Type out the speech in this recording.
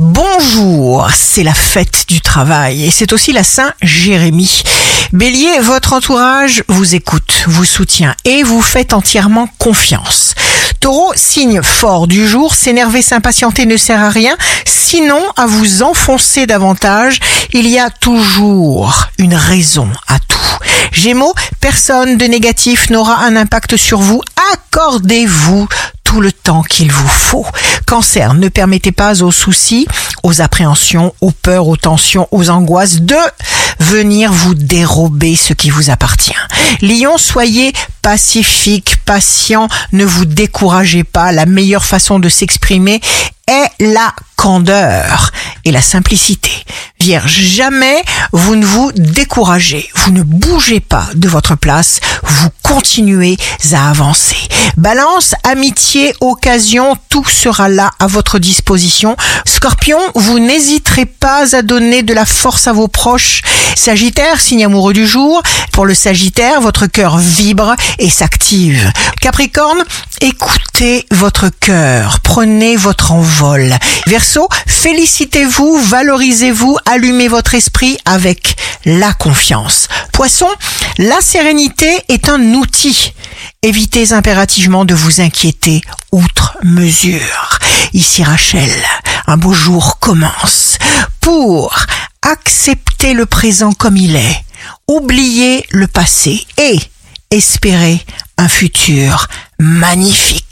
Bonjour, c'est la fête du travail et c'est aussi la Saint Jérémie. Bélier, votre entourage vous écoute, vous soutient et vous fait entièrement confiance. Taureau, signe fort du jour, s'énerver, s'impatienter ne sert à rien, sinon à vous enfoncer davantage. Il y a toujours une raison à tout. Gémeaux, personne de négatif n'aura un impact sur vous. Accordez-vous tout le temps qu'il vous faut. Cancer, ne permettez pas aux soucis, aux appréhensions, aux peurs, aux tensions, aux angoisses de venir vous dérober ce qui vous appartient. Lion, soyez pacifique, patient, ne vous découragez pas. La meilleure façon de s'exprimer est la candeur et la simplicité. Vierge, jamais vous ne vous découragez, vous ne bougez pas de votre place, vous continuez à avancer. Balance, amitié, occasion, tout sera là à votre disposition. Scorpion, vous n'hésiterez pas à donner de la force à vos proches. Sagittaire, signe amoureux du jour. Pour le Sagittaire, votre cœur vibre et s'active. Capricorne, écoutez votre cœur, prenez votre envol. Verseau, félicitez-vous, valorisez-vous, allumez votre esprit avec la confiance. Poisson, la sérénité est un outil. Évitez impérativement de vous inquiéter outre mesure. Ici Rachel, un beau jour commence. Pour accepter le présent comme il est, oublier le passé et espérer un futur magnifique.